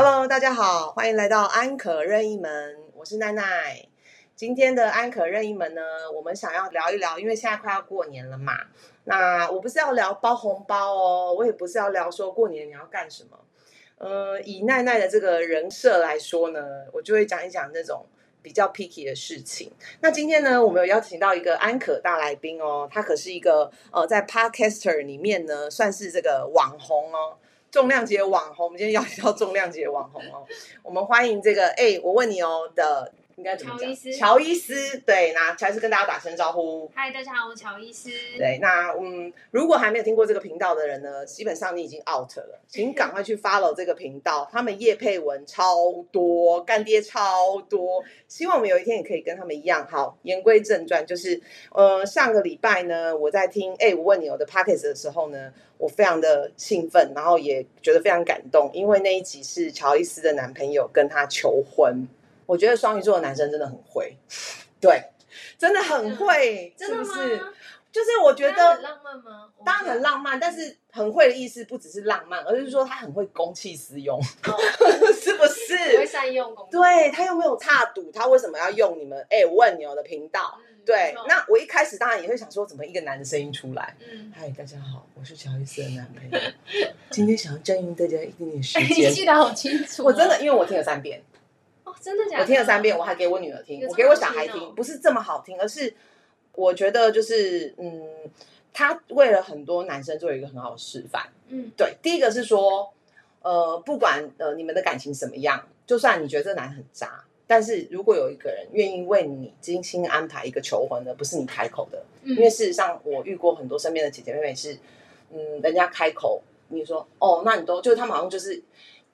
Hello，大家好，欢迎来到安可任意门，我是奈奈。今天的安可任意门呢，我们想要聊一聊，因为现在快要过年了嘛。那我不是要聊包红包哦，我也不是要聊说过年你要干什么。呃，以奈奈的这个人设来说呢，我就会讲一讲那种比较 picky 的事情。那今天呢，我们有邀请到一个安可大来宾哦，他可是一个呃，在 Podcaster 里面呢，算是这个网红哦。重量级的网红，我们今天邀请到重量级的网红哦，我们欢迎这个哎，我问你哦的。应该怎么讲？乔伊斯，对，那乔伊斯跟大家打声招呼。嗨，大家好，我是乔伊斯。对，那嗯，如果还没有听过这个频道的人呢，基本上你已经 out 了，请赶快去 follow 这个频道，他们叶配文超多，干爹超多，希望我们有一天也可以跟他们一样。好，言归正传，就是呃，上个礼拜呢，我在听哎，我问你我的 pockets 的时候呢，我非常的兴奋，然后也觉得非常感动，因为那一集是乔伊斯的男朋友跟他求婚。我觉得双鱼座的男生真的很会，对，真的很会，是不是？就是我觉得很浪漫吗？当然很浪漫，但是很会的意思不只是浪漫，而是说他很会公器私用，是不是？会善用公对他又没有差赌，他为什么要用你们？哎，我问牛的频道。对，那我一开始当然也会想说，怎么一个男的声音出来？嗯嗨，大家好，我是乔伊斯的男朋友，今天想要占用大家一点点时间，记得好清楚。我真的，因为我听了三遍。真的假的？我听了三遍，我还给我女儿听，我给我小孩听，不是这么好听，而是我觉得就是嗯，他为了很多男生做一个很好的示范。嗯，对，第一个是说，呃，不管呃你们的感情什么样，就算你觉得这男很渣，但是如果有一个人愿意为你精心安排一个求婚的，不是你开口的，因为事实上我遇过很多身边的姐姐妹妹是，嗯，人家开口，你说哦，那你都就是他们好像就是。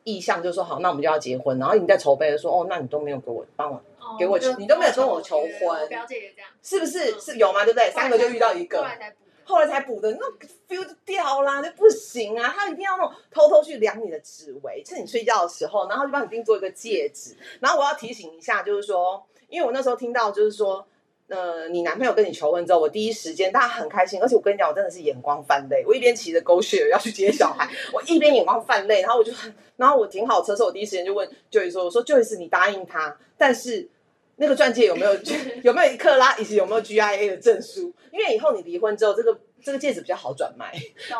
意向就说好，那我们就要结婚。然后你在筹备的说，哦，那你都没有给我帮我给我，你都没有跟我求婚，表姐也这样，是不是是有吗？对不对？三个就遇到一个，后来才补，后来才补的，那 feel 就掉啦，就不行啊！他一定要那种偷偷去量你的指围，趁你睡觉的时候，然后就帮你定做一个戒指。然后我要提醒一下，就是说，因为我那时候听到就是说。呃，你男朋友跟你求婚之后，我第一时间大家很开心，而且我跟你讲，我真的是眼光泛泪。我一边骑着狗血要去接小孩，我一边眼光泛泪，然后我就，然后我停好车之后，我第一时间就问 Joy 说：“我说 Joy 是你答应他，但是那个钻戒有没有 有没有一克拉，以及有没有 GIA 的证书？因为以后你离婚之后，这个这个戒指比较好转卖。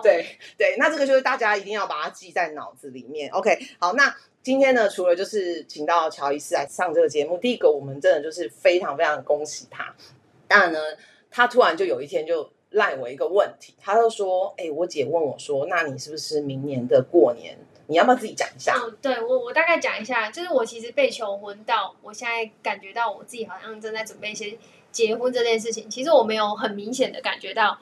对对，那这个就是大家一定要把它记在脑子里面。OK，好，那。今天呢，除了就是请到乔伊斯来上这个节目，第一个我们真的就是非常非常恭喜他。当然呢，他突然就有一天就赖我一个问题，他就说：“哎，我姐问我说，那你是不是明年的过年，你要不要自己讲一下？”嗯，对我我大概讲一下，就是我其实被求婚到，我现在感觉到我自己好像正在准备一些结婚这件事情，其实我没有很明显的感觉到。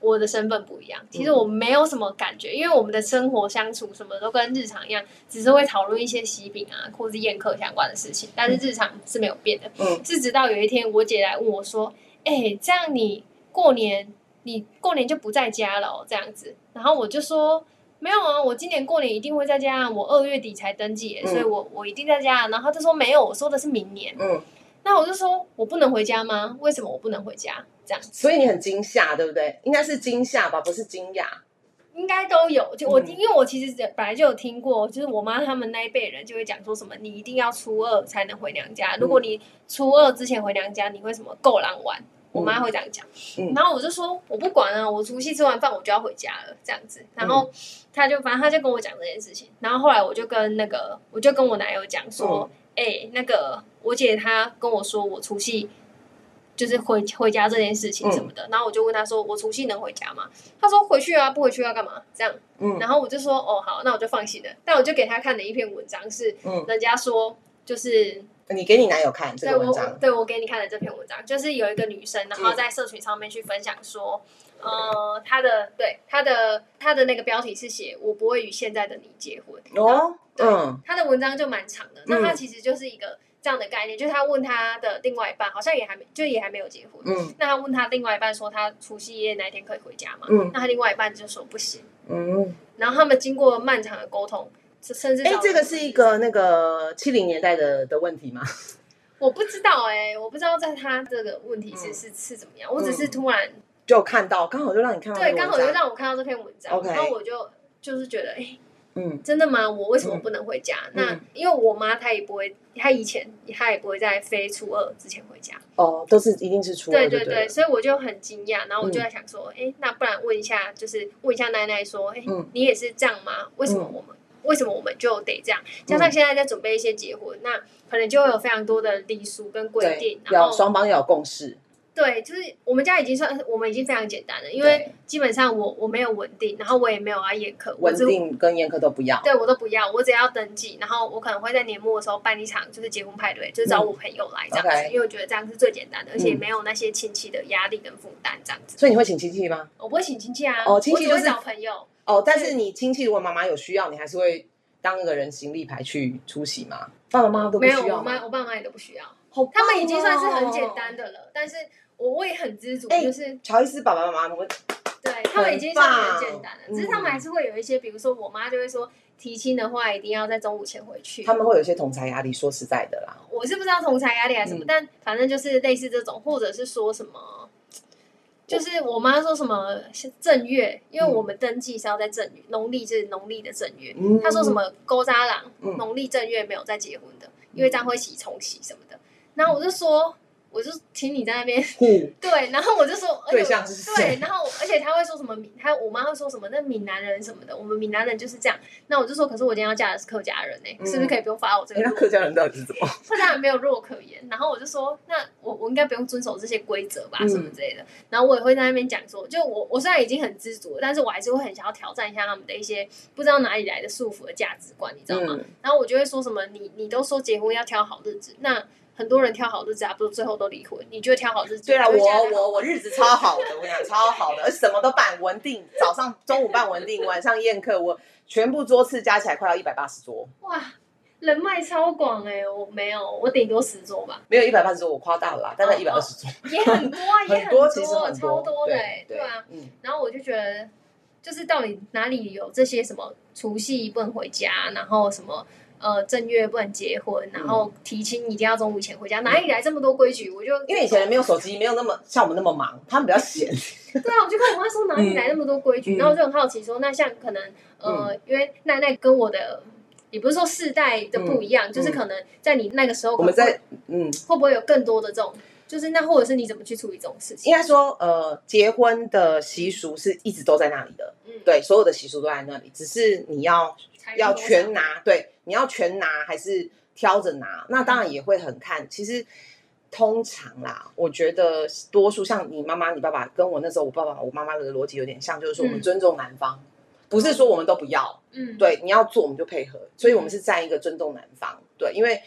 我的身份不一样，其实我没有什么感觉，因为我们的生活相处什么都跟日常一样，只是会讨论一些喜饼啊或是宴客相关的事情，但是日常是没有变的。嗯，是直到有一天我姐来问我说：“哎，这样你过年你过年就不在家了哦？”这样子，然后我就说：“没有啊，我今年过年一定会在家，我二月底才登记，所以我我一定在家。”然后他就说：“没有，我说的是明年。”嗯。那我就说，我不能回家吗？为什么我不能回家？这样，所以你很惊吓，对不对？应该是惊吓吧，不是惊讶。应该都有，就我因为我其实本来就有听过，就是我妈他们那一辈人就会讲说什么，你一定要初二才能回娘家。如果你初二之前回娘家，你会什么够狼玩？我妈会这样讲。然后我就说，我不管啊，我除夕吃完饭我就要回家了，这样子。然后他就反正他就跟我讲这件事情。然后后来我就跟那个，我就跟我男友讲说。哎，那个我姐她跟我说，我除夕就是回回家这件事情什么的，然后我就问他说，我除夕能回家吗？他说回去啊，不回去要干嘛？这样，嗯，然后我就说，哦，好，那我就放心了。但我就给他看了一篇文章是，人家说就是你给你男友看这个文章，对我给你看的这篇文章，就是有一个女生，然后在社群上面去分享说。呃，她的对她的她的那个标题是写“我不会与现在的你结婚”。哦，对，他的文章就蛮长的。那她其实就是一个这样的概念，就是他问他的另外一半，好像也还没，就也还没有结婚。嗯，那他问他另外一半说，他除夕夜哪一天可以回家嘛？嗯，那他另外一半就说不行。嗯，然后他们经过漫长的沟通，甚至哎，这个是一个那个七零年代的的问题吗？我不知道哎，我不知道在他这个问题是是是怎么样，我只是突然。就看到，刚好就让你看到。对，刚好就让我看到这篇文章，然后我就就是觉得，哎，嗯真的吗？我为什么不能回家？那嗯因为我妈她也不会，她以前她也不会在非初二之前回家。哦，都是一定是初二就对对对，所以我就很惊讶，然后我就嗯在想说，哎、那不然问一下，就是问一下奶奶说，哎、嗯你也是这样吗？为什么嗯我们、为什么我们就得这样？加上现在在准备一些结婚，那可能就会有非常多的礼俗跟规定，，然要后双方要有共识。对，就是我们家已经算我们已经非常简单了，因为基本上我我没有稳定，然后我也没有啊宴客，我稳只定跟宴客都不要。对我都不要，我只要登记，然后我可能会在年末的时候办一场就是结婚派对，就是找我朋友来这样子，因为我觉得这样是最简单的，而且嗯没有那些亲戚的压力跟负担这样子。所以你会请亲戚吗？我不会请亲戚啊，哦亲戚就是我只会找朋友。哦，但是你亲戚如果妈妈有需要，你还是会当一个人行立牌去出席吗？爸爸妈妈都不没有，需要吗？我妈我爸妈也都不需要，好棒他们已经算是很哦简单。的了。但是我我也很知足，哎就是乔伊斯爸爸妈妈，我们对他们已经算很简单了，嗯只是他们还是会有一些，比如说我妈就会说提亲的话一定要在中午前回去。他们会有一些同财压力。说实在的啦，我是不知道同财压力还是什么，嗯但反正就是类似这种，或者是说什么，就是我妈说什么正月，因为我们登记是要在正月，农历是农历的正月。嗯她说什？么勾扎郎嗯农历正月没有再结婚的，因为这样会洗重洗什么的。然后我就说，我就听你在那边 呼，对，然后我就说，对象是谁对，然后而且他会说什么闽，他我妈会说什么那闽南人什么的，我们闽南人就是这样。那我就说，可是我今天要嫁的是客家人呢、嗯是不是可以不用发我这哎，个弱？那客家人到底是怎么？客家人没有弱可言。然后我就说，那我我应该不用遵守这些规则吧，嗯什么之类的。然后我也会在那边讲说，就我我虽然已经很知足了，但是我还是会很想要挑战一下他们的一些不知道哪里来的束缚的价值观，你知道吗？嗯然后我就会说什么，你你都说结婚要挑好日子，那很多人挑好日子啊，不是最后都离婚？你觉得挑好日子？对啊，我我我日子超好的，我跟你讲 超好的，而什么都办稳定，早上中午办稳定，晚上宴客，我全部桌次加起来快要一百八十桌，哇，人脉超广哎、我没有，我顶多十桌吧，没有一百八十桌，我夸大了啦，大概哦一百二十桌，也很多啊，也很多，其实很超多的对哎、对啊。，嗯，然后我就觉得，就是到底哪里有这些什么除夕不能回家，然后什么呃正月不能结婚，然后提亲一定要中午前回家，哪里来这么多规矩？我就因为以前没有手机，没有那么像我们那么忙，他们比较闲，对啊，我就跟我妈说哪里来那么多规矩，嗯。然后我就很好奇说，那像可能呃，因为奈奈跟我的也不是说世代的不一样，就是可能在你那个时候，我们在嗯，会不会有更多的这种，就是那或者是你怎么去处理这种事情？应该说呃，结婚的习俗是一直都在那里的，嗯，对，所有的习俗都在那里，只是你要要全拿，对，你要全拿还是挑着拿？那当然也会很看。其实通常啦，我觉得多数像你妈妈、你爸爸跟我那时候我爸爸、我妈妈的逻辑有点像，就是说我们嗯尊重男方，不是说我们都不要，嗯，对，你要做我们就配合，所以我们是在一个尊重男方，对，因为。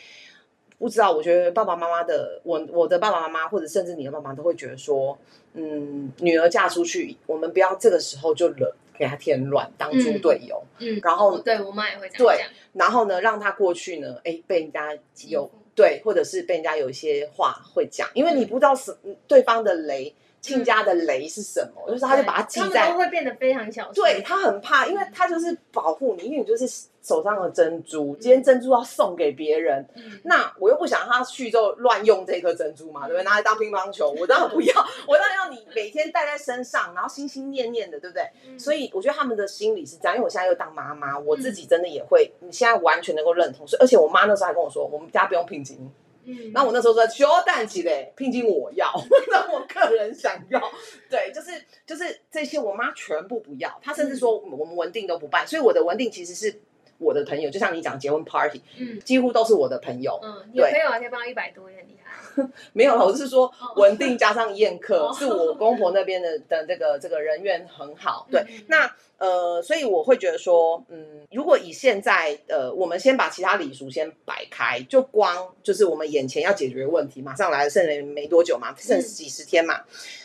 不知道，我觉得爸爸妈妈的我我的爸爸妈妈，或者甚至你的爸妈，都会觉得说，嗯，女儿嫁出去，我们不要这个时候就惹给她添乱，当猪嗯队友。嗯，然后对我妈也会这样对讲，然后呢，让她过去呢，哎，被人家有对，或者是被人家有一些话会讲，因为你不知道是对方的雷，亲家的雷是什么，就是他就把它记在都会变得非常小心，对他很怕，因为他就是保护你，因为你就是手上的珍珠，今天珍珠要送给别人，嗯，那我又不想他去之后乱用这颗珍珠嘛，对不对？拿来当乒乓球，我当然不要，我当然要你每天带在身上，然后心心念念的，对不对？嗯所以我觉得他们的心理是这样，因为我现在又当妈妈，我自己真的也会，你现在完全能够认同。所以而且我妈那时候还跟我说，我们家不用聘金。嗯，那我那时候说，休蛋起嘞，聘金我要，那我个人想要。对，就是就是这些，我妈全部不要。她甚至说我们文定都不办，所以我的文定其实是我的朋友，就像你讲结婚 party，嗯几乎都是我的朋友。嗯，你的朋友还可以帮一百多，也很厉害，没有了，我是说稳定加上宴客，哦是我公婆那边的的这个这个人缘很好。对，嗯那呃，所以我会觉得说，嗯，如果以现在呃，我们先把其他礼俗先摆开，就光就是我们眼前要解决问题，马上来了，剩了没多久嘛，剩几十天嘛。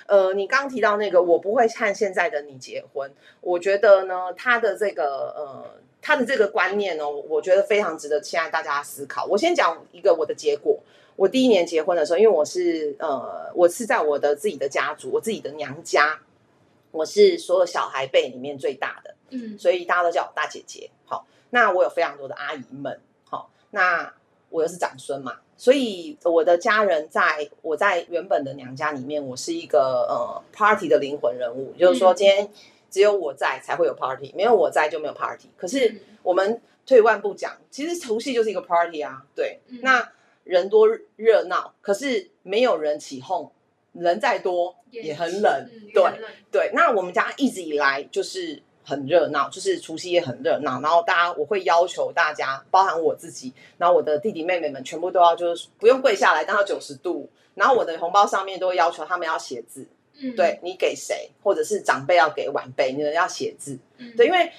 呃，你刚提到那个，我不会看现在的你结婚，我觉得呢，他的这个呃。他的这个观念哦，我觉得非常值得现在大家思考。我先讲一个我的结果。我第一年结婚的时候，因为我是呃，我是在我的自己的家族，我自己的娘家，我是所有小孩辈里面最大的，嗯所以大家都叫我大姐姐。好，那我有非常多的阿姨们，好，那我又是长孙嘛，所以我的家人在我在原本的娘家里面，我是一个呃 party 的灵魂人物，就是说嗯今天只有我在才会有 party，没有我在就没有 party。可是嗯。我们退一万步讲，其实除夕就是一个 party 啊，对，嗯。那人多热闹，可是没有人起哄，人再多也很冷，嗯，对对。那我们家一直以来就是很热闹，就是除夕也很热闹，然后大家我会要求大家，包含我自己，然后我的弟弟妹妹们全部都要就是不用跪下来，但到九十度，然后我的红包上面都会要求他们要写字，嗯，对你给谁，或者是长辈要给晚辈，你们要写字，嗯。对，因为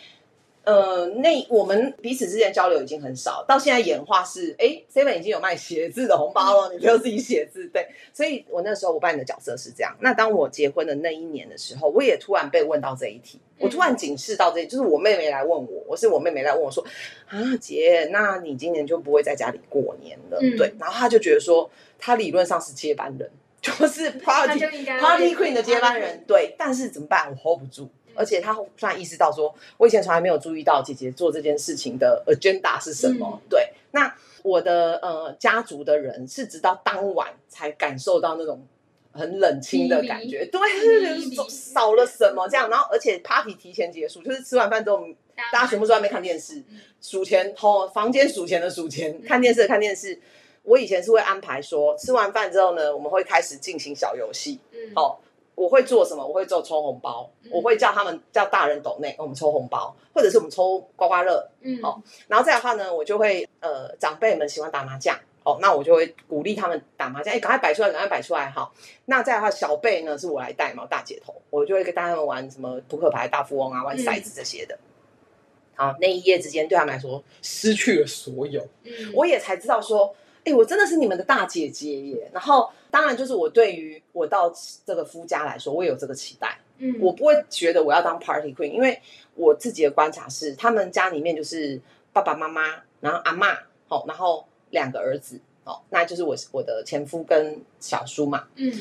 呃，那我们彼此之间交流已经很少，到现在演化是，哎，seven 已经有卖写字的红包了，你不要自己写字，对，所以我那时候我扮演的角色是这样。那当我结婚的那一年的时候，我也突然被问到这一题，我突然警示到这，就是我妹妹来问我，我是我妹妹来问我说，啊，姐，那你今年就不会在家里过年了，嗯。对，然后她就觉得说，她理论上是接班人，就是 party Party Queen 的接班人，对，但是怎么办？我 hold 不住，嗯而且他突然意识到说，我以前从来没有注意到姐姐做这件事情的 agenda 是什么。嗯对，那我的呃家族的人是直到当晚才感受到那种很冷清的感觉，对，就是少了什么这样。然后而且 party 提前结束，就是吃完饭之后，大家全部都在那边看电视嗯，数钱，偷房间数钱的数钱，看电视的看电视。我以前是会安排说，吃完饭之后呢，我们会开始进行小游戏。嗯，哦，我会做什么？我会做抽红包，嗯我会叫他们叫大人抖内，我们抽红包，或者是我们抽刮刮乐。嗯，好然后再的话呢，我就会呃，长辈们喜欢打麻将，哦，那我就会鼓励他们打麻将，哎，赶快摆出来，赶快摆出来，好。那再的话，小辈呢是我来带嘛，大姐头，我就会跟他们玩什么扑克牌、大富翁啊，玩骰子这些的。好，那一夜之间对他们来说失去了所有。嗯，我也才知道说，哎、我真的是你们的大姐姐耶。然后，当然就是我对于我到这个夫家来说，我也有这个期待，嗯，我不会觉得我要当 party queen，因为我自己的观察是，他们家里面就是爸爸妈妈，然后阿嬷，哦，然后两个儿子，哦，那就是我我的前夫跟小叔嘛。嗯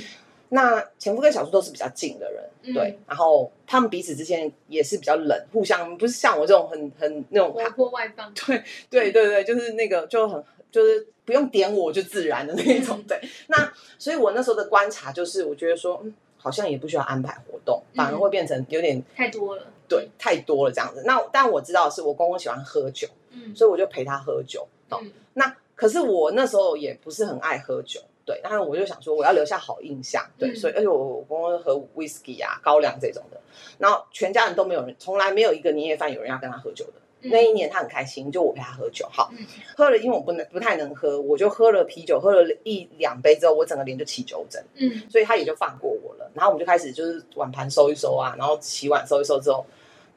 那前夫跟小叔都是比较近的人，嗯对，然后他们彼此之间也是比较冷，互相不是像我这种很很那种活泼外放，对对对对，就是那个就很就是不用点我就自然的那一种。嗯对，那所以我那时候的观察就是，我觉得说，嗯，好像也不需要安排活动，反而会变成有点太多了，对太多了这样子。那但我知道的是我公公喜欢喝酒，嗯，所以我就陪他喝酒。哦，嗯那可是我那时候也不是很爱喝酒。对，但是我就想说，我要留下好印象，对，嗯所以而且我我公公喝 whisky 啊、高粱这种的，然后全家人都没有人，从来没有一个年夜饭有人要跟他喝酒的。嗯那一年他很开心，就我陪他喝酒，好，嗯。喝了，因为我不能不太能喝，我就喝了啤酒，喝了一两杯之后，我整个脸就起酒疹，嗯。所以他也就放过我了。然后我们就开始就是碗盘收一收啊，然后洗碗收一收之后，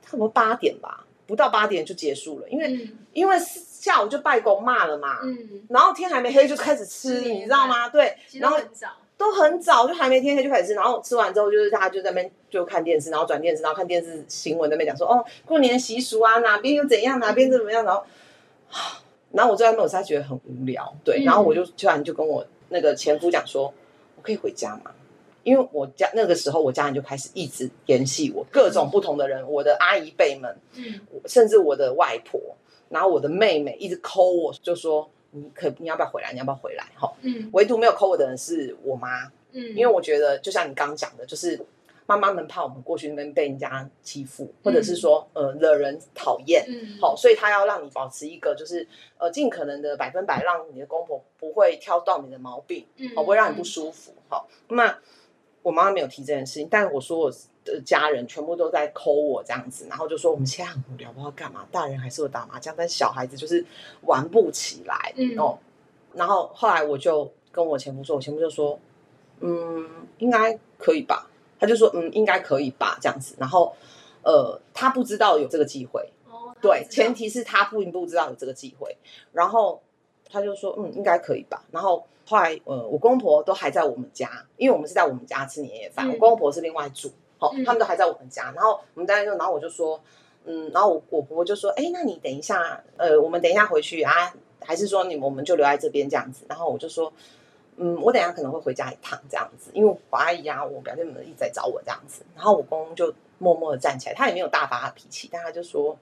差不多八点吧，不到八点就结束了，因为、嗯因为下午就拜公骂了嘛，嗯，然后天还没黑就开始吃，吃你知道吗？对，然后都很早，就还没天黑就开始吃，然后吃完之后就是大家就在那边就看电视，然后转电视，然后看电视新闻那边讲说哦过年习俗啊哪边又怎样哪边怎么样，然后然后我坐在那边我实在觉得很无聊，对，然后我就突然就跟我那个前夫讲说，我可以回家吗？因为我家那个时候我家人就开始一直联系我各种不同的人，我的阿姨辈们，嗯甚至我的外婆，然后我的妹妹一直抠我，就说你可你要不要回来？你要不要回来？哈，嗯唯独没有扣我的人是我妈，嗯，因为我觉得就像你刚刚讲的，就是妈妈们怕我们过去那边被人家欺负，或者是说呃惹人讨厌。嗯好，所以她要让你保持一个，就是呃，尽可能的百分百让你的公婆不会挑到你的毛病，嗯好，不会让你不舒服。好，那我妈妈没有提这件事情，但我说我的家人全部都在抠我这样子，然后就说我们现在很无聊，不知道干嘛，大人还是会打麻将，但是小孩子就是玩不起来，嗯哦。然后后来我就跟我前夫说，我前夫就说，嗯，应该可以吧？他就说，嗯，应该可以吧，这样子。然后，呃，他不知道有这个机会，哦，对，前提提是他不不知道有这个机会，然后他就说，嗯，应该可以吧。然后后来，呃，我公婆都还在我们家，因为我们是在我们家吃年夜饭，嗯我公婆是另外住，好、嗯他们都还在我们家。然后我们在那，然后我就说，嗯，然后我我婆婆就说，哎，那你等一下，呃，我们等一下回去啊，还是说你我们就留在这边这样子？然后我就说。嗯，我等一下可能会回家一趟这样子，因为我阿姨啊，我表姐们一直在找我这样子。然后我公公就默默的站起来，他也没有大发脾气，但他就说，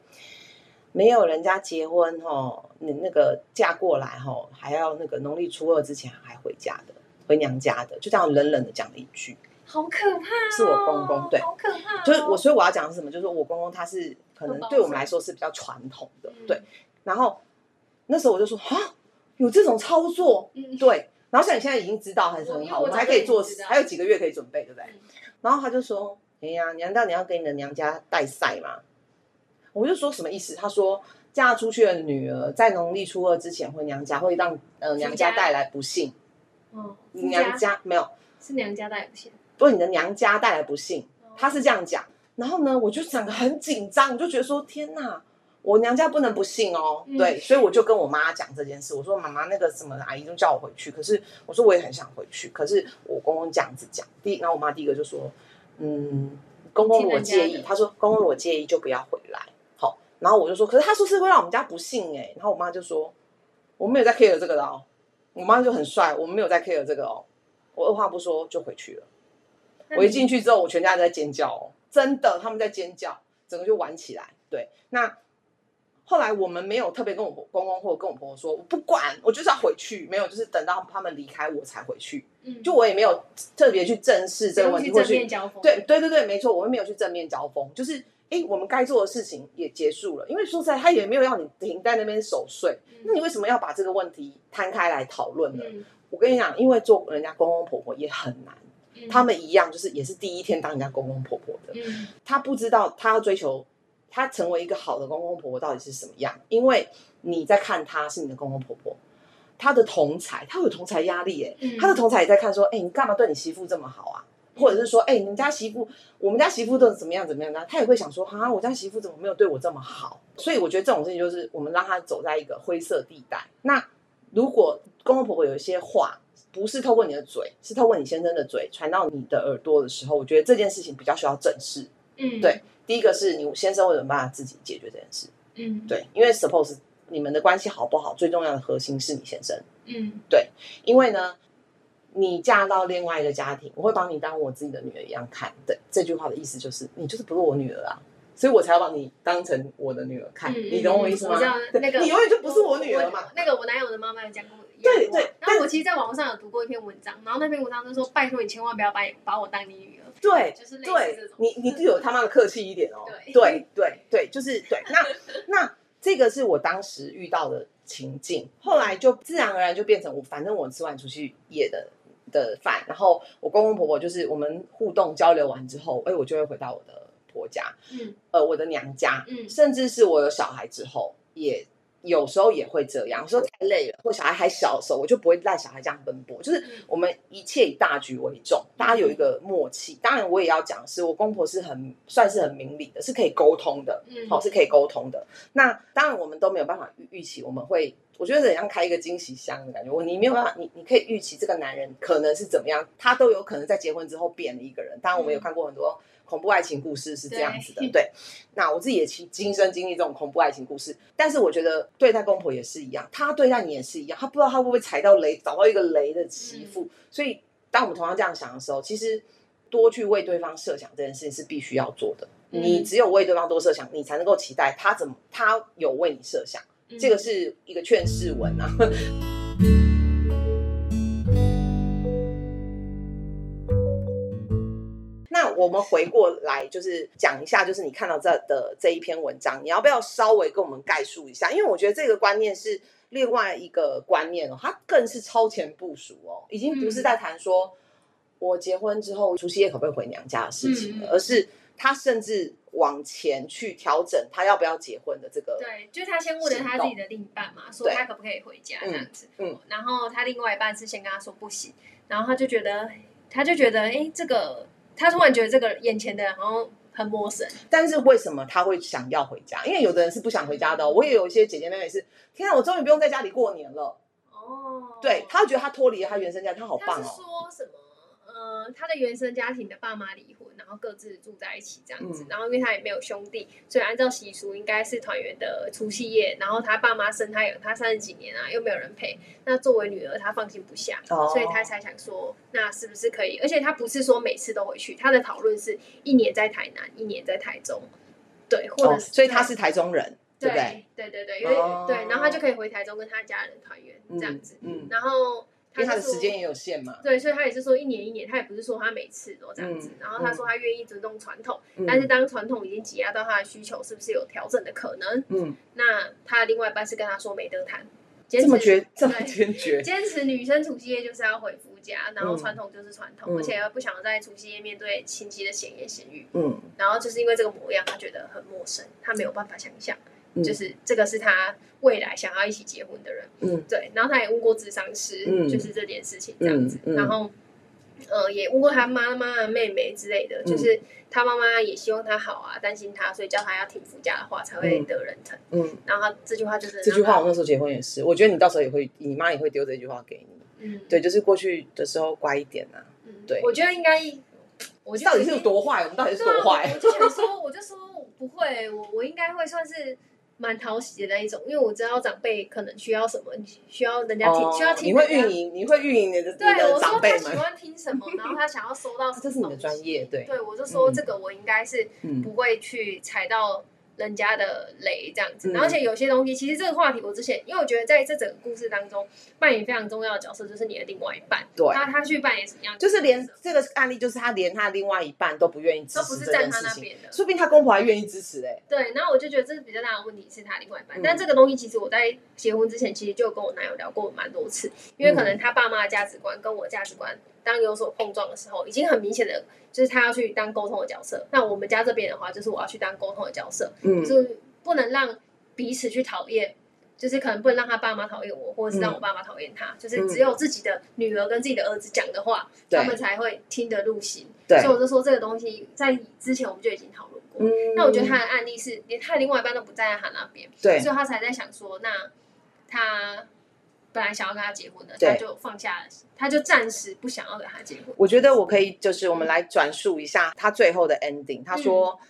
没有人家结婚哦，你那个嫁过来哦，还要那个农历初二之前还回家的，回娘家的，就这样冷冷的讲了一句。好可怕、哦！是我公公对好可怕、哦！就是我，所以我要讲的是什么？就是我公公他是可能对我们来说是比较传统的，嗯对。然后那时候我就说啊，有这种操作，嗯，对。然后像你现在已经知道还是很好，我们还可以做还有几个月可以准备，对不对嗯？然后他就说：“哎呀，你难道你要给你的娘家带赛吗？”我就说什么意思？他说嫁出去的女儿在农历初二之前回娘家，会让呃娘家带来不幸。哦，夫娘家没有，是娘家带来不幸，不是你的娘家带来不幸，哦。他是这样讲。然后呢，我就整个很紧张，我就觉得说天哪，我娘家不能不幸哦。嗯。对，所以我就跟我妈讲这件事，我说妈妈那个什么阿姨就叫我回去，可是我说我也很想回去，可是我公公这样子讲，第，然后我妈第一个就说，嗯，公公如果介意，他说公公如果介意就不要回来。好，然后我就说，可是他说是会让我们家不幸哎、然后我妈就说，我没有在 care 这个的哦。我妈就很帅，我们没有在 care 这个哦。我二话不说就回去了。我一进去之后，我全家人在尖叫哦，真的，他们在尖叫，整个就玩起来。对，那后来我们没有特别跟我公公或者跟我婆婆说，我不管，我就是要回去，没有，就是等到他们离开我才回去。嗯，就我也没有特别去正视这个问题，去正或去面交锋，对对对对，没错，我们没有去正面交锋，就是诶，我们该做的事情也结束了。因为说实在，他也没有要你停在那边守岁，那你为什么要把这个问题摊开来讨论呢？嗯，我跟你讲，因为做人家公公婆婆也很难。嗯，他们一样，就是也是第一天当人家公公婆婆的，嗯他不知道他要追求他成为一个好的公公婆婆到底是什么样，因为你在看他是你的公公婆婆，他的同才，他有同才压力耶，嗯他的同才也在看说，哎、你干嘛对你媳妇这么好啊？或者是说，哎、你们家媳妇，我们家媳妇都怎么样怎么样的，他也会想说，啊，我家媳妇怎么没有对我这么好？所以我觉得这种事情就是我们让他走在一个灰色地带。那如果公公婆婆有一些话，不是透过你的嘴，是透过你先生的嘴传到你的耳朵的时候，我觉得这件事情比较需要正视。嗯，对第一个是你先生会有办法自己解决这件事，嗯，对，因为 suppose 你们的关系好不好，最重要的核心是你先生，嗯对因为呢，你嫁到另外一个家庭，我会把你当我自己的女儿一样看。对，这句话的意思就是你就是不是我女儿啊，所以我才要把你当成我的女儿看，嗯，你懂我意思吗？那个你永远就不是我女儿嘛。那个我男友的妈妈有讲过对对然后我其实，在网络上有读过一篇文章，然后那篇文章就说：“拜托你千万不要把把我当你女儿。对”就是类似对这种。你你就有他妈的客气一点哦。对对对对，就是对。那 那这个是我当时遇到的情境，后来就自然而然就变成我，反正我吃完出去夜的的饭，然后我公公婆婆就是我们互动交流完之后，哎，我就会回到我的婆家，嗯呃，我的娘家，嗯甚至是我有小孩之后，也有时候也会这样，有时候太累了，或小孩还小的时候，我就不会带小孩这样奔波，就是嗯我们一切以大局为重，大家有一个默契。当然，我也要讲，是我公婆是很算是很明理的，是可以沟通的，嗯，好、是可以沟通的。那当然，我们都没有办法预预期我们会。我觉得很像开一个惊喜箱的感觉，我你没有办法，你你可以预期这个男人可能是怎么样，他都有可能在结婚之后变了一个人。当然，我们有看过很多恐怖爱情故事是这样子的，对对。那我自己也亲亲身经历这种恐怖爱情故事，但是我觉得对待公婆也是一样，他对待你也是一样，他不知道他会不会踩到雷，找到一个雷的媳妇。所以，当我们同样这样想的时候，其实多去为对方设想这件事情是必须要做的。嗯你只有为对方多设想，你才能够期待他怎么他有为你设想。嗯这个是一个劝世文啊。那我们回过来，就是讲一下，就是你看到这的这一篇文章，你要不要稍微跟我们概述一下？因为我觉得这个观念是另外一个观念哦，它更是超前部署哦，已经不是在谈说我结婚之后除夕夜可不可以回娘家的事情了，嗯嗯而是他甚至往前去调整他要不要结婚的这个对，就是他先问了他自己的另一半嘛，说他可不可以回家这样子，嗯嗯然后他另外一半是先跟他说不行，然后他就觉得，他就觉得，哎，这个他突然觉得这个眼前的人好像很陌生，但是为什么他会想要回家？因为有的人是不想回家的哦、我也有一些姐姐妹妹是，天啊，我终于不用在家里过年了。哦，对他觉得他脱离了他原生家庭，他好他是棒哦。说什么？呃，他的原生家庭的爸妈离婚，然后各自住在一起这样子。嗯然后因为他也没有兄弟，所以按照习俗应该是团圆的除夕夜。然后他爸妈生他有他三十几年啊，又没有人陪。那作为女儿，她放心不下，哦所以他才想说，那是不是可以？而且他不是说每次都回去，他的讨论是一年在台南，一年在台中，对，或者哦，是、所以他是台中人，对不对？对对因为、哦对，然后他就可以回台中跟他家人团圆嗯这样子。嗯，然后因为他的时间也有限嘛。对，所以他也是说一年一年，他也不是说他每次都这样子。嗯然后他说他愿意尊重传统，嗯。但是当传统已经挤压到他的需求，是不是有调整的可能？嗯，那他的另外一半是跟他说没得谈，坚这么持决这么坚决，坚持女生除夕夜就是要回夫家，然后嗯。传统就是传统，嗯。而且不想在除夕夜面对亲戚的闲言闲语。嗯。然后就是因为这个模样，他觉得很陌生，他没有办法想象，嗯就是这个是他未来想要一起结婚的人。嗯对，然后他也问过智商师，嗯就是这件事情这样子，然后呃也问过他妈妈、妹妹之类的，就是他妈妈也希望他好啊，担心他，所以叫他要听夫家的话才会得人疼。嗯，然后他这句话就是这句话我那时候结婚也是，我觉得你到时候也会，你妈也会丢这句话给你。他嗯对，就是过去的时候乖一点啊。嗯对我觉得应该，我就到底是有多坏？我们到底是多坏啊？我就想说，我就说不会，我我应该会算是蛮讨喜的那一种，因为我知道长辈可能需要什么，需要人家听，需要听。哦你会运。营，你会运营你的你对，的我长辈们，说他喜欢听什么，然后他想要收到什么，这是你的专。业，对，对，我就说嗯这个我应该是嗯不会去踩到人家的雷这样子，嗯。而且有些东西，其实这个话题我之前，因为我觉得在这整个故事当中扮演非常重要的角色就是你的另外一半，对。他他去扮演什么样的，就是连这个案例，就是他连他另外一半都不愿意支都不是站他那边的，说不定他公婆还愿意支持哎。对，然后我就觉得这是比较大的问题，是他另外一半。嗯。但这个东西其实我在结婚之前，其实就跟我男友聊过蛮多次，因为可能他爸妈的价值观跟我价值观当有所碰撞的时候，已经很明显的就是他要去当沟通的角色。那我们家这边的话，就是我要去当沟通的角色，嗯就是不能让彼此去讨厌。就是可能不能让他爸妈讨厌我，或者是让我爸妈讨厌他，就是只有自己的女儿跟自己的儿子讲的话，对他们才会听得入心。对所以我就说这个东西在之前我们就已经讨论过。嗯那我觉得他的案例是连他的另外一半都不站在他那边，对所以他才在想说，那他本来想要跟他结婚的，他就放下了，他就暂时不想要跟他结婚。我觉得我可以，就是我们来转述一下他最后的 ending。他说，嗯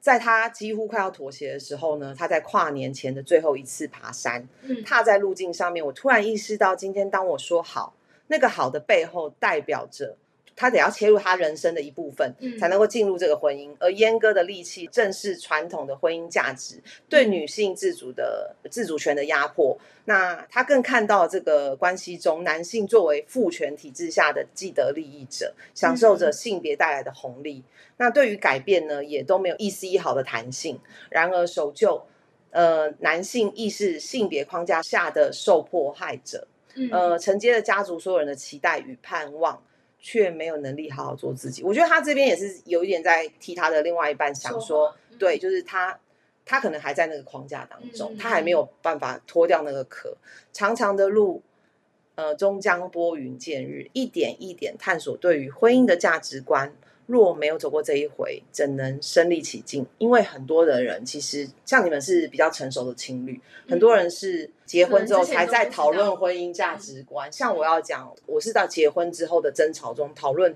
在他几乎快要妥协的时候呢，他在跨年前的最后一次爬山，嗯，踏在路径上面，我突然意识到，今天当我说好，那个好的背后代表着。他得要切入他人生的一部分，嗯才能够进入这个婚姻。而阉割的利器正是传统的婚姻价值对女性自主的自主权的压迫。那他更看到这个关系中，男性作为父权体制下的既得利益者，享受着性别带来的红利。那对于改变呢，也都没有一丝一毫的弹性。然而，守旧呃男性亦是性别框架下的受迫害者，嗯呃，承接了家族所有人的期待与盼望，却没有能力好好做自己。我觉得他这边也是有一点在替他的另外一半想说对，就是他他可能还在那个框架当中，他还没有办法脱掉那个壳。长长的路，呃，终将拨云见日，一点一点探索对于婚姻的价值观。若没有走过这一回，怎能身历其境？因为很多的人其实像你们是比较成熟的情侣，很多人是结婚之后才在讨论婚姻价值观。像我要讲，我是到结婚之后的争吵中讨论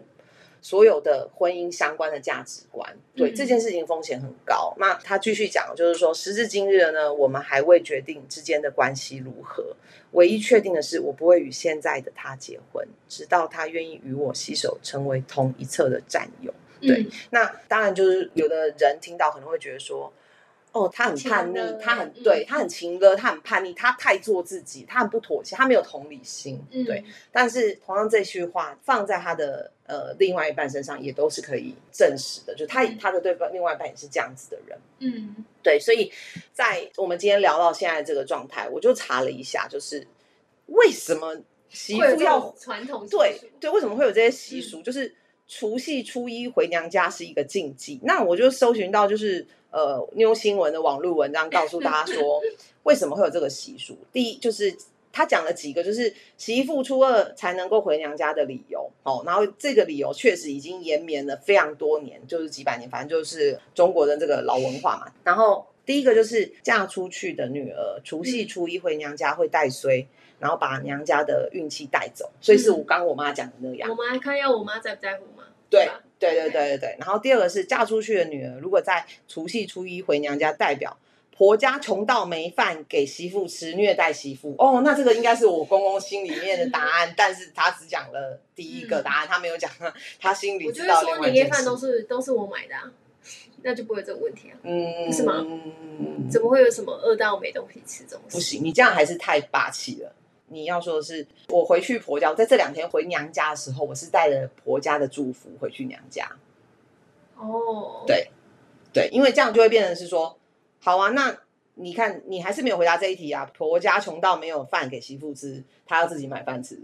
所有的婚姻相关的价值观。对、嗯这件事情风险很高。那他继续讲，就是说时至今日呢，我们还未决定之间的关系如何。唯一确定的是，我不会与现在的他结婚，直到他愿意与我携手，成为同一侧的战友。对嗯那当然就是有的人听到可能会觉得说，哦，他很叛逆，他很嗯对他很情歌，他很叛逆，他太做自己，他很不妥协，他没有同理心。嗯对，但是同样这句话放在他的呃另外一半身上，也都是可以证实的，就他嗯他的对方另外一半也是这样子的人。嗯对，所以在我们今天聊到现在这个状态，我就查了一下，就是为什么媳妇要传统习对俗对，为什么会有这些习嗯俗？就是除夕初一回娘家是一个禁忌。那我就搜寻到，就是呃，妞新闻的网络文章告诉大家说，为什么会有这个习俗？第一就是。他讲了几个，就是媳妇初二才能够回娘家的理由哦，然后这个理由确实已经延绵了非常多年，就是几百年，反正就是中国的这个老文化嘛。然后第一个就是嫁出去的女儿，除夕初一回娘家会带衰，然后把娘家的运气带走，所以是我刚刚我妈讲的那样。我们来看一下我妈在不在乎嘛？对吧对对对对对。然后第二个是嫁出去的女儿，如果在除夕初一回娘家，代表婆家穷到没饭给媳妇吃，虐待媳妇。哦，那这个应该是我公公心里面的答案，但是他只讲了第一个答案，他没有讲他心里知道另说年夜外一件事。饭都是都是我买的啊，那就不会有这个问题啊。嗯，不是吗怎么会有什么饿到没东西吃这种事？不行，你这样还是太霸气了。你要说的是，我回去婆家，我在这两天回娘家的时候，我是带着婆家的祝福回去娘家。哦，对对，因为这样就会变成是说，好啊，那你看你还是没有回答这一题啊。婆家穷到没有饭给媳妇吃，她要自己买饭吃，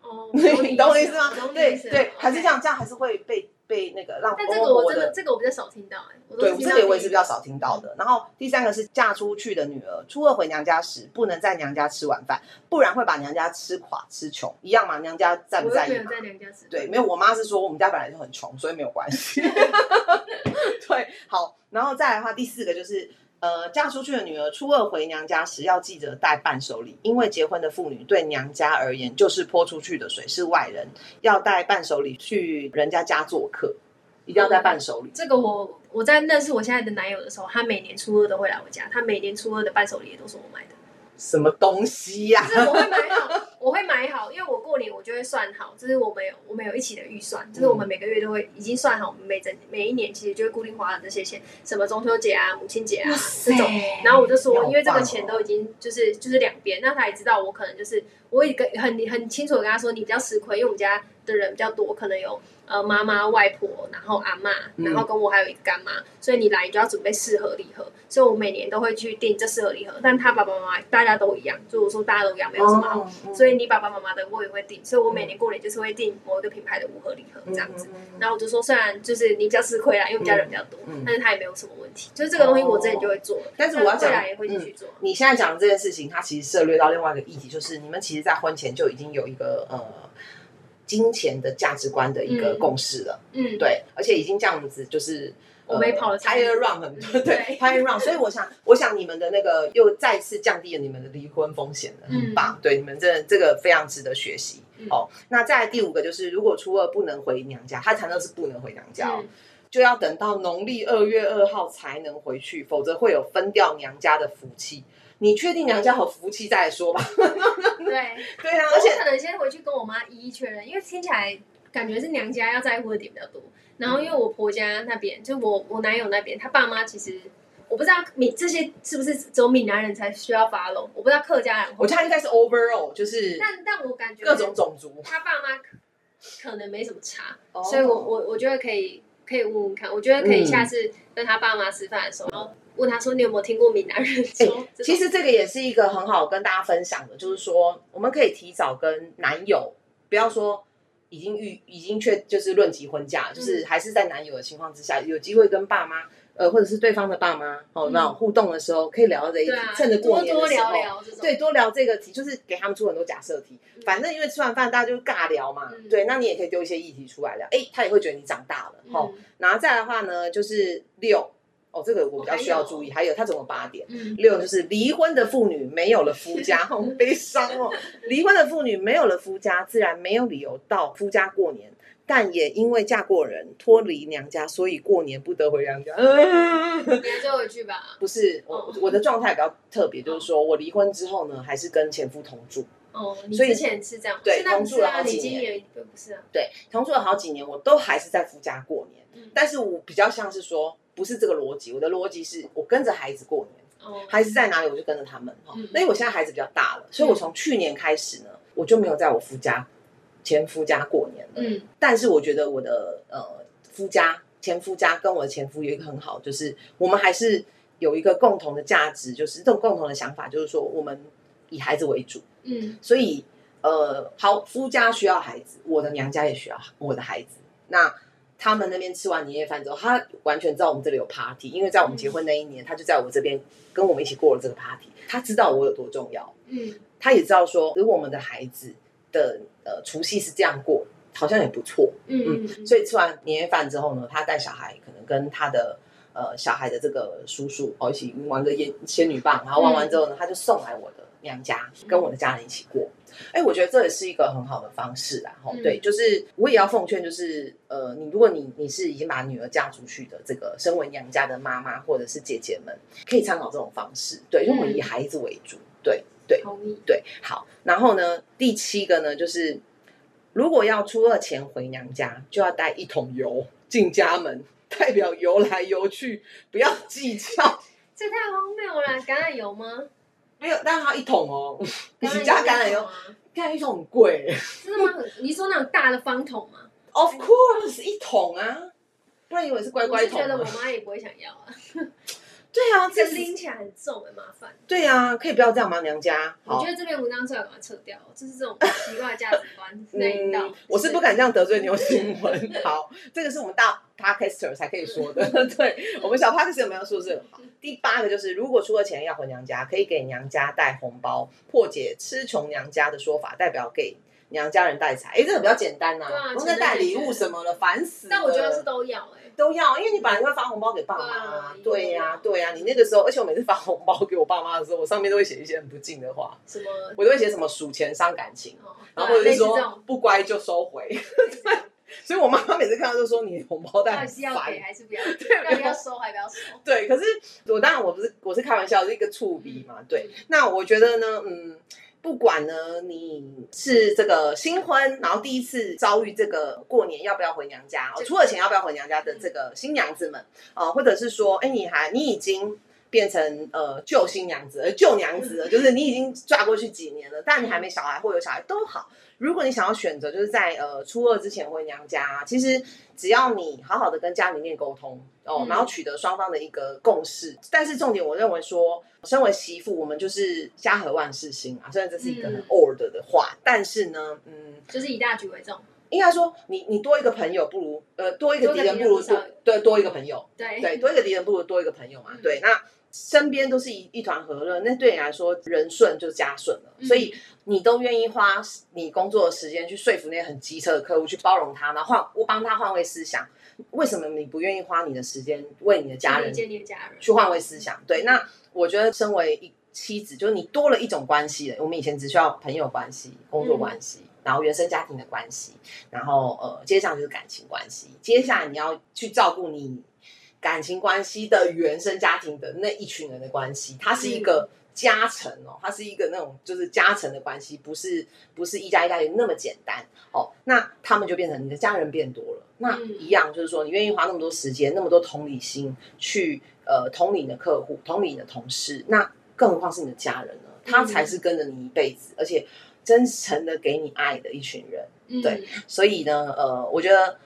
哦，你懂我意思吗？对对，还是这。样，这样还是会被被那个让但婆这个我真的，这个我比较少听到哎，我对，这个我也是比较少听到的。然后第三个是嫁出去的女儿，初二回娘家时不能在娘家吃晚饭，不然会把娘家吃垮吃穷，一样嘛？娘家在不在意嘛？在娘家吃。对，没有，我妈是说我们家本来就很穷，所以没有关系。对，好，然后再来的话，第四个就是。呃，嫁出去的女儿初二回娘家时，要记得带伴手礼，因为结婚的妇女对娘家而言就是泼出去的水，是外人，要带伴手礼去人家家做客，一定要带伴手礼。这个我我在认识我现在的男友的时候，他每年初二都会来我家，他每年初二的伴手礼也都是我买的。什么东西呀、就是我会买好，我会买好，因为我过年我就会算好，就是我们有我们有一起的预算，就是我们每个月都会已经算好，我们每整每一年其实就会固定花的这些钱，什么中秋节啊、母亲节啊这种。然后我就说，因为这个钱都已经就是就是两边，那他也知道我可能就是我也跟很很清楚的跟他说，你比较吃亏，因为我们家的人比较多，可能有呃妈妈、外婆，然后阿嬷，然后跟我还有一个干妈，所以你来你就要准备四盒礼盒，所以我每年都会去订这四盒礼盒，但他爸爸妈妈大家都一样，就我说大家都一样，没有什么好。所以你爸爸妈妈的我也会订，所以我每年过年就是会订某一个品牌的五盒礼盒这样子。然后我就说，虽然就是你比较吃亏啦，因为我们家人比较多，嗯但是他也没有什么问题。就是这个东西我之前就会做，但是我要讲未来也会继续做。你现在讲的这件事情，它其实涉略到另外一个议题，就是你们其实，在婚前就已经有一个呃金钱的价值观的一个嗯。共识了，嗯，对，而且已经这样子就是。我没跑了 tire run 很多，嗯对对。tire run，所以我想，我想你们的那个又再次降低了你们的离婚风险了，很棒，对，你们这这个非常值得学习。嗯。哦，那再来第五个就是，如果初二不能回娘家，他谈的是不能回娘家就要等到农历二月二号才能回去，否则会有分掉娘家的福气。你确定娘家有福气再说吧？对，对啊，而且可能先回去跟我妈一一确认，因为听起来感觉是娘家要在乎的点比较多。然后因为我婆家那边，就我我男友那边，他爸妈其实我不知道闽这些是不是只有闽南人才需要 follow，我不知道客家人。我觉得他应该是 overall，就是但但我感觉各种种族，他爸妈可可能没什么差，哦所以我我我觉得可以可以问问看，我觉得可以嗯下次跟他爸妈吃饭的时候，问他说你有没有听过闽南人说？其实这个也是一个很好跟大家分享的，就是说我们可以提早跟男友，不要说已经预已经确就是论及婚嫁，嗯就是还是在男友的情况之下，有机会跟爸妈。呃，或者是对方的爸妈哦，那种互动的时候，可以聊到这一题对啊，，趁着过多多年的时候，聊聊对，多聊这个题，就是给他们出很多假设题。嗯。反正因为吃完饭大家就尬聊嘛，嗯。对，那你也可以丢一些议题出来聊，哎，他也会觉得你长大了，然后再来的话呢，就是六，哦，这个我比较需要注意，还有它总共有八点。嗯六就是离婚的妇女没有了夫家，好悲伤哦。离婚的妇女没有了夫家，自然没有理由到夫家过年，但也因为嫁过人脱离娘家，所以过年不得回娘家。嗯你来最后一句吧。不是我哦我的状态比较特别，就是说我离婚之后呢，还是跟前夫同住。哦，你所以之前是这样，对同住了好几年年不是啊，对，同住了好几年，我都还是在夫家过年。嗯但是我比较像是说，不是这个逻辑，我的逻辑是我跟着孩子过年。哦，孩子在哪里，我就跟着他们哈嗯。那因为我现在孩子比较大了，所以我从去年开始呢，我就没有在我夫家前夫家过年了。嗯但是我觉得我的呃夫家前夫家跟我的前夫有一个很好，就是我们还是有一个共同的价值，就是这种共同的想法，就是说我们以孩子为主，嗯所以呃，好，夫家需要孩子，我的娘家也需要我的孩子。那他们那边吃完年夜饭之后，他完全知道我们这里有 party，因为在我们结婚那一年，他就在我这边跟我们一起过了这个 party。他知道我有多重要，嗯他也知道说，如果我们的孩子的呃除夕是这样过，好像也不错。嗯嗯，所以吃完年夜饭之后呢，他带小孩可能跟他的呃小孩的这个叔叔哦一起玩个仙仙女棒，然后玩完之后呢，他就送来我的娘家，跟我的家人一起过。哎，我觉得这也是一个很好的方式啊。吼，嗯对，就是我也要奉劝，就是呃，你如果你你是已经把女儿嫁出去的这个身为娘家的妈妈或者是姐姐们，可以参考这种方式。对，因为我们以孩子为主。对对，同意，对，好，然后呢，第七个呢，就是如果要初二前回娘家，就要带一桶油进家门，代表游来游去，不要计较。这太荒谬了，橄榄油吗？没有，但是它一桶哦，你加橄榄油，橄榄一桶很贵真的吗？你说那种大的方桶吗？，Of course，一桶啊，不然以为是乖乖桶我是觉得我吗？妈也不会想要啊，对啊，这拎起来很重，很麻烦。对啊，可以不要这样吗？娘家，好我觉。得这篇文章最好把它撤掉，就是这种 奇怪的价值观那一道嗯。，我是不敢这样得罪牛新闻。好，这个是我们大 podcaster 才可以说的。对我们小 podcaster 没有说是很好。第八个就是，如果出了钱要回娘家，可以给娘家带红包，破解吃穷娘家的说法，代表给娘家人带财。哎，这个比较简单呐、对啊不用再带礼物什么了，烦死了。但我觉得是都要哎、都要，因为你本来就会发红包给爸妈，对对呀、啊对呀、你那个时候，而且我每次发红包给我爸妈的时候，我上面都会写一些很不敬的话，什么我都会写什么数钱伤感情，哦，然后或者是说，不乖就收回。所以我妈妈每次看到就说你红包袋很到底是要烦给。还是不要？对要不要收还不要收？对，可是我当然我不是我是开玩笑，是一个触笔嘛。对，那我觉得呢，嗯，不管呢你是这个新婚，然后第一次遭遇这个过年要不要回娘家，哦，这出了钱要不要回娘家的这个新娘子们，啊、或者是说，哎，你还你已经。变成呃旧新娘子，呃旧娘子了，就是你已经嫁过去几年了，但你还没小孩或有小孩都好。如果你想要选择就是在呃初二之前回娘家，其实只要你好好的跟家里面沟通哦，嗯然后取得双方的一个共识。但是重点，我认为说，身为媳妇，我们就是家和万事兴啊。虽然这是一个很嗯 old 的话，但是呢，嗯，就是以大局为重。应该说你你多一个朋友不如呃多一个敌人不如多对多一个朋友。对对，多一个敌人不如多一个朋友嘛。嗯对，那身边都是一一团和乐，那对你来说人顺就家顺了。嗯所以你都愿意花你工作的时间去说服那些很机车的客户，去包容他，然后换我帮他换位思想。为什么你不愿意花你的时间为你的家人家人。去换位思想？对，那我觉得身为一妻子，就是你多了一种关系了。我们以前只需要朋友关系、工作关系，然后原生家庭的关系，然后呃，接下来就是感情关系。接下来你要去照顾你感情关系的原生家庭的那一群人的关系，它是一个加成哦，它是一个那种就是加成的关系，不是不是一加一大于那么简单哦。那他们就变成你的家人变多了，那嗯一样就是说，你愿意花那么多时间、那么多同理心去呃同理你的客户、同理你的同事，那更何况是你的家人呢？他才是跟着你一辈子，而且真诚的给你爱的一群人。嗯对，所以呢，呃，我觉得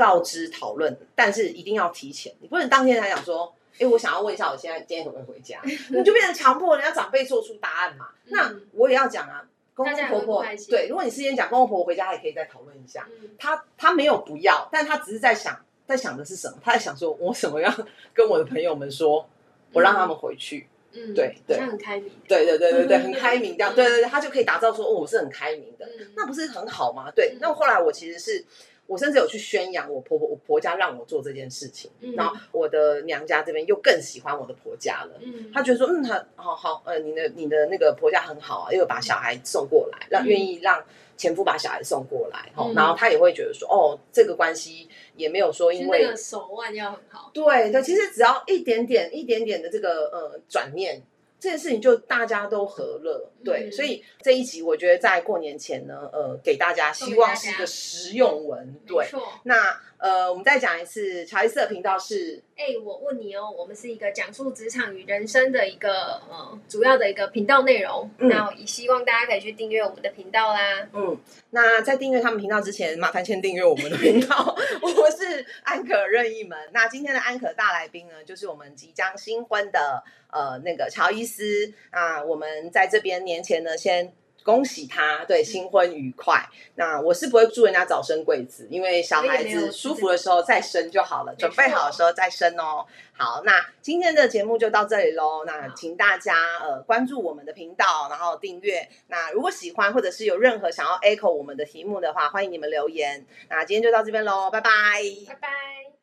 告知讨论，但是一定要提前，你不能当天才讲说，哎，我想要问一下，我现在今天可不可以回家？你就变成强迫人家长辈做出答案嘛。嗯那我也要讲啊，公公婆婆对，如果你事先讲公公婆婆回家，也可以再讨论一下。嗯他他没有不要，但他只是在想，在想的是什么？他在想说，我怎么样跟我的朋友们说，我让他们回去。嗯，对对很开明。对对对对对，很开明这样，对对对，他就可以打造说，哦，我是很开明的。嗯，那不是很好吗？对嗯，那后来我其实是，我甚至有去宣扬我婆婆，我婆家让我做这件事情，嗯然后我的娘家这边又更喜欢我的婆家了。嗯，他觉得说，嗯，他好好，呃，你的你的那个婆家很好啊，又把小孩送过来，让嗯愿意让前夫把小孩送过来，哈、嗯然后他也会觉得说，哦，这个关系也没有说因为手腕要很好。对对，其实只要一点点、一点点的这个呃转念，这件事情就大家都和乐。对，嗯所以这一集我觉得在过年前呢，呃，给大家希望是一个实用文。没对，那呃，我们再讲一次，乔伊斯的频道是哎、我问你哦，我们是一个讲述职场与人生的一个呃主要的一个频道内容，嗯那也希望大家可以去订阅我们的频道啦。嗯，那在订阅他们频道之前，麻烦先订阅我们的频道。我是安可任意门。那今天的安可大来宾呢，就是我们即将新婚的呃那个乔伊斯啊。我们在这边年前呢，先。恭喜他，对新婚愉快。那我是不会祝人家早生贵子，因为小孩子舒服的时候再生就好了，准备好的时候再生哦。好，那今天的节目就到这里喽。那好请大家呃关注我们的频道，然后订阅。那如果喜欢或者是有任何想要 echo 我们的题目的话，欢迎你们留言。那今天就到这边喽，拜拜。拜拜。